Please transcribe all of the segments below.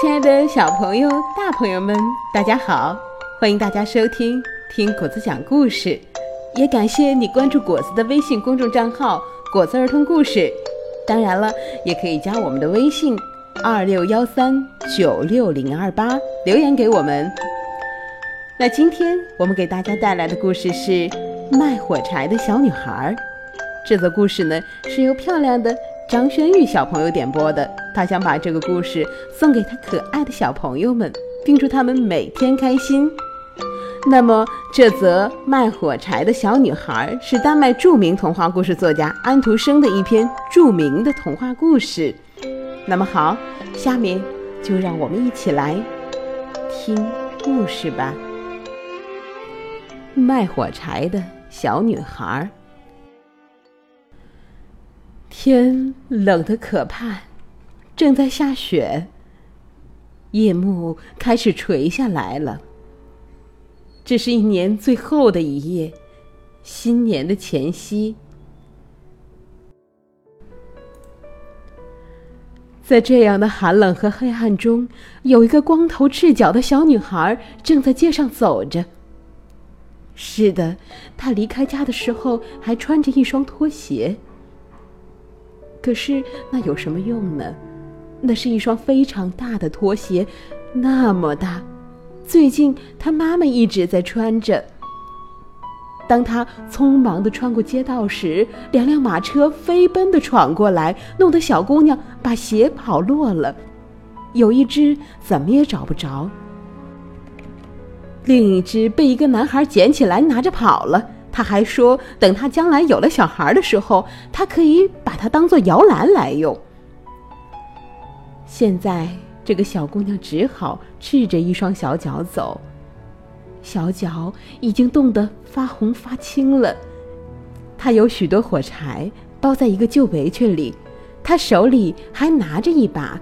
亲爱的小朋友、大朋友们，大家好！欢迎大家收听听果子讲故事，也感谢你关注果子的微信公众账号“果子儿童故事”。当然了，也可以加我们的微信二六幺三九六零二八留言给我们。那今天我们给大家带来的故事是《卖火柴的小女孩》。这则故事呢，是由漂亮的。张轩玉小朋友点播的，他想把这个故事送给他可爱的小朋友们，并祝他们每天开心。那么，这则卖火柴的小女孩是丹麦著名童话故事作家安徒生的一篇著名的童话故事。那么好，下面就让我们一起来听故事吧。卖火柴的小女孩。天冷得可怕，正在下雪。夜幕开始垂下来了。这是一年最后的一夜，新年的前夕。在这样的寒冷和黑暗中，有一个光头赤脚的小女孩正在街上走着。是的，她离开家的时候还穿着一双拖鞋。可是那有什么用呢？那是一双非常大的拖鞋，那么大。最近他妈妈一直在穿着。当他匆忙地穿过街道时，两辆马车飞奔地闯过来，弄得小姑娘把鞋跑落了，有一只怎么也找不着，另一只被一个男孩捡起来拿着跑了。他还说，等他将来有了小孩的时候，他可以把它当做摇篮来用。现在，这个小姑娘只好赤着一双小脚走，小脚已经冻得发红发青了。她有许多火柴包在一个旧围裙里，她手里还拿着一把。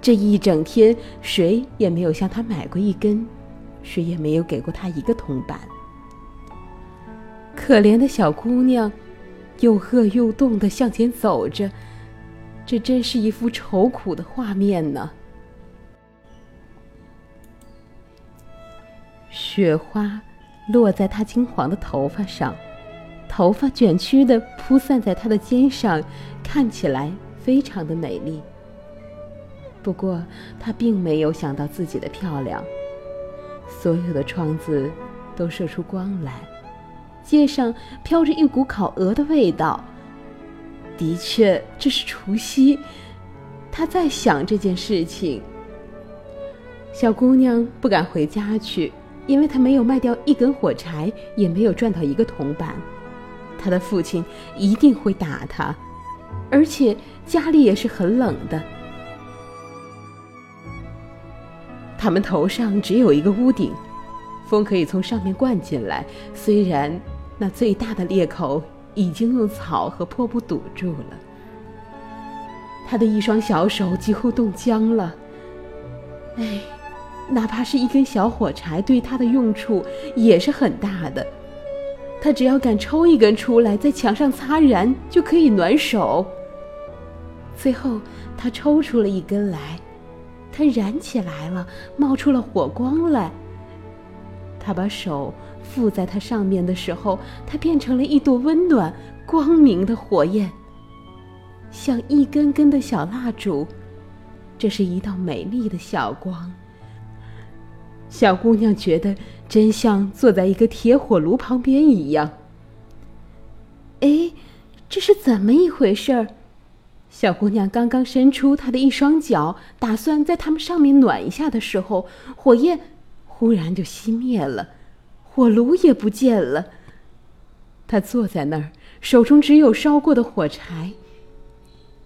这一整天，谁也没有向她买过一根，谁也没有给过她一个铜板。可怜的小姑娘，又饿又冻地向前走着，这真是一幅愁苦的画面呢。雪花落在她金黄的头发上，头发卷曲的铺散在她的肩上，看起来非常的美丽。不过，她并没有想到自己的漂亮。所有的窗子都射出光来。街上飘着一股烤鹅的味道。的确，这是除夕。他在想这件事情。小姑娘不敢回家去，因为她没有卖掉一根火柴，也没有赚到一个铜板。她的父亲一定会打她，而且家里也是很冷的。他们头上只有一个屋顶，风可以从上面灌进来，虽然。那最大的裂口已经用草和破布堵住了，他的一双小手几乎冻僵了。哎，哪怕是一根小火柴，对他的用处也是很大的。他只要敢抽一根出来，在墙上擦燃，就可以暖手。最后，他抽出了一根来，它燃起来了，冒出了火光来。他把手。附在它上面的时候，它变成了一朵温暖、光明的火焰，像一根根的小蜡烛。这是一道美丽的小光。小姑娘觉得真像坐在一个铁火炉旁边一样。哎，这是怎么一回事儿？小姑娘刚刚伸出她的一双脚，打算在它们上面暖一下的时候，火焰忽然就熄灭了。火炉也不见了。他坐在那儿，手中只有烧过的火柴。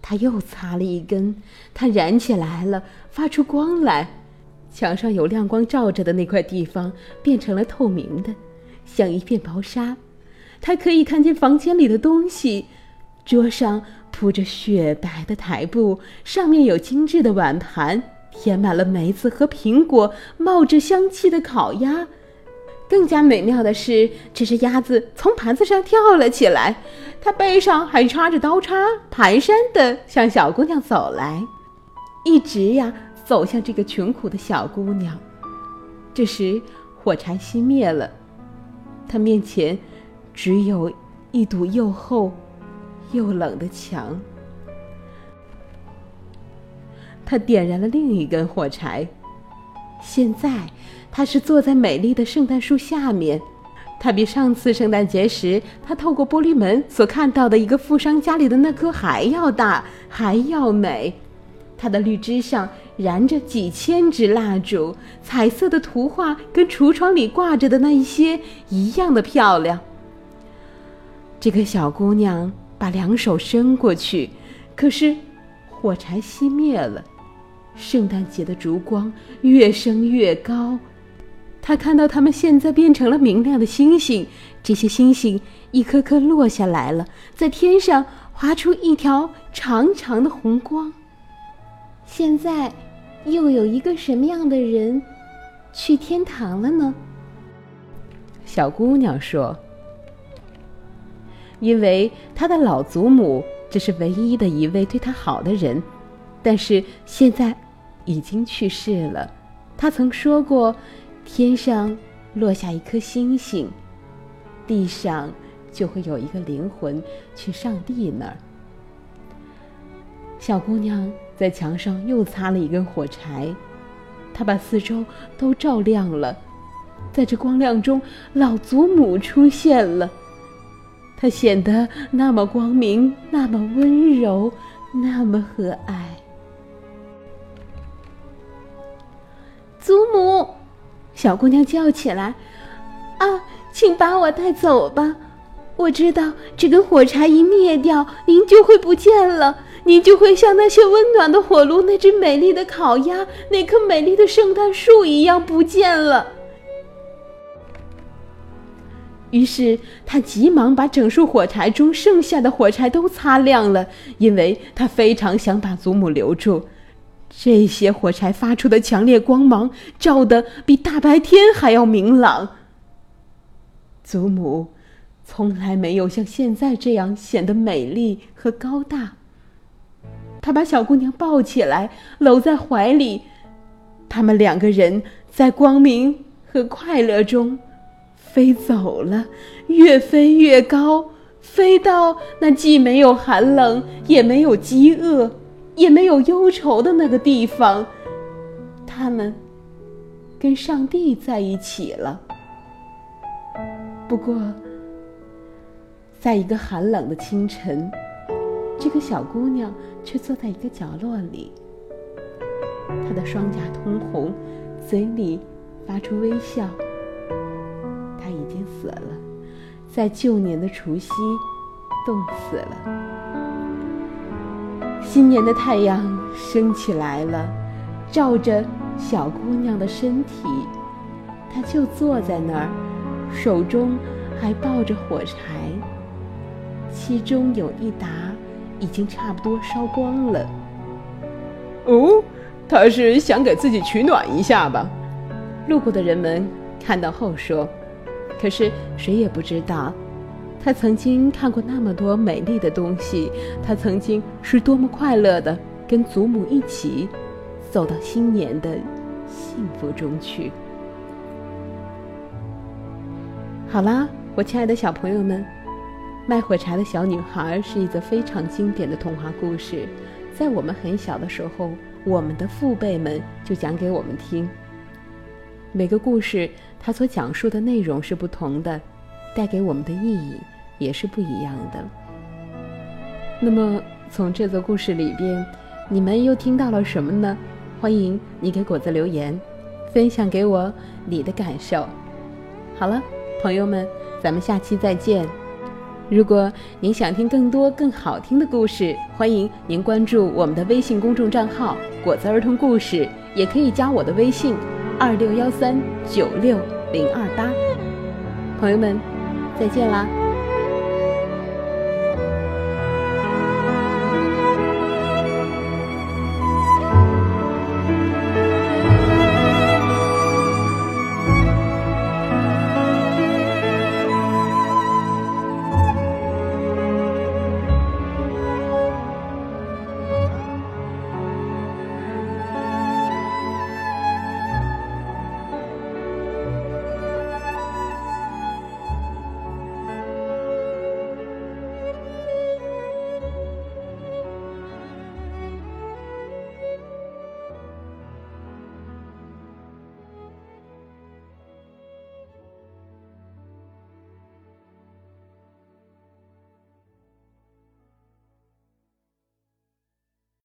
他又擦了一根，它燃起来了，发出光来。墙上有亮光照着的那块地方变成了透明的，像一片薄纱。他可以看见房间里的东西：桌上铺着雪白的台布，上面有精致的碗盘，填满了梅子和苹果，冒着香气的烤鸭。更加美妙的是，这只鸭子从盘子上跳了起来，它背上还插着刀叉，蹒跚地向小姑娘走来，一直呀走向这个穷苦的小姑娘。这时，火柴熄灭了，她面前只有一堵又厚又冷的墙。他点燃了另一根火柴，现在他是坐在美丽的圣诞树下面。它比上次圣诞节时他透过玻璃门所看到的一个富商家里的那棵还要大，还要美。它的绿枝上燃着几千支蜡烛，彩色的图画跟橱窗里挂着的那一些一样的漂亮。这个小姑娘把两手伸过去，可是火柴熄灭了。圣诞节的烛光越升越高。他看到他们现在变成了明亮的星星，这些星星一颗颗落下来了，在天上划出一条长长的红光。现在，又有一个什么样的人去天堂了呢？小姑娘说：“因为她的老祖母这是唯一的一位对她好的人，但是现在已经去世了。她曾说过。”天上落下一颗星星，地上就会有一个灵魂去上帝那儿。小姑娘在墙上又擦了一根火柴，她把四周都照亮了。在这光亮中，老祖母出现了，她显得那么光明，那么温柔，那么和蔼。母。小姑娘叫起来：“啊，请把我带走吧！我知道这根火柴一灭掉，您就会不见了，您就会像那些温暖的火炉、那只美丽的烤鸭、那棵美丽的圣诞树一样不见了。”于是他急忙把整束火柴中剩下的火柴都擦亮了，因为他非常想把祖母留住。这些火柴发出的强烈光芒，照得比大白天还要明朗。祖母从来没有像现在这样显得美丽和高大。他把小姑娘抱起来，搂在怀里，他们两个人在光明和快乐中飞走了，越飞越高，飞到那既没有寒冷，也没有饥饿。也没有忧愁的那个地方，他们跟上帝在一起了。不过，在一个寒冷的清晨，这个小姑娘却坐在一个角落里，她的双颊通红，嘴里发出微笑。她已经死了，在旧年的除夕冻死了。新年的太阳升起来了，照着小姑娘的身体，她就坐在那儿，手中还抱着火柴，其中有一沓已经差不多烧光了。哦，她是想给自己取暖一下吧？路过的人们看到后说，可是谁也不知道。他曾经看过那么多美丽的东西，他曾经是多么快乐的跟祖母一起走到新年的幸福中去。好啦，我亲爱的小朋友们，《卖火柴的小女孩》是一则非常经典的童话故事，在我们很小的时候，我们的父辈们就讲给我们听。每个故事它所讲述的内容是不同的。带给我们的意义也是不一样的。那么，从这则故事里边，你们又听到了什么呢？欢迎你给果子留言，分享给我你的感受。好了，朋友们，咱们下期再见。如果您想听更多更好听的故事，欢迎您关注我们的微信公众账号“果子儿童故事”，也可以加我的微信：二六幺三九六零二八。朋友们。再见啦。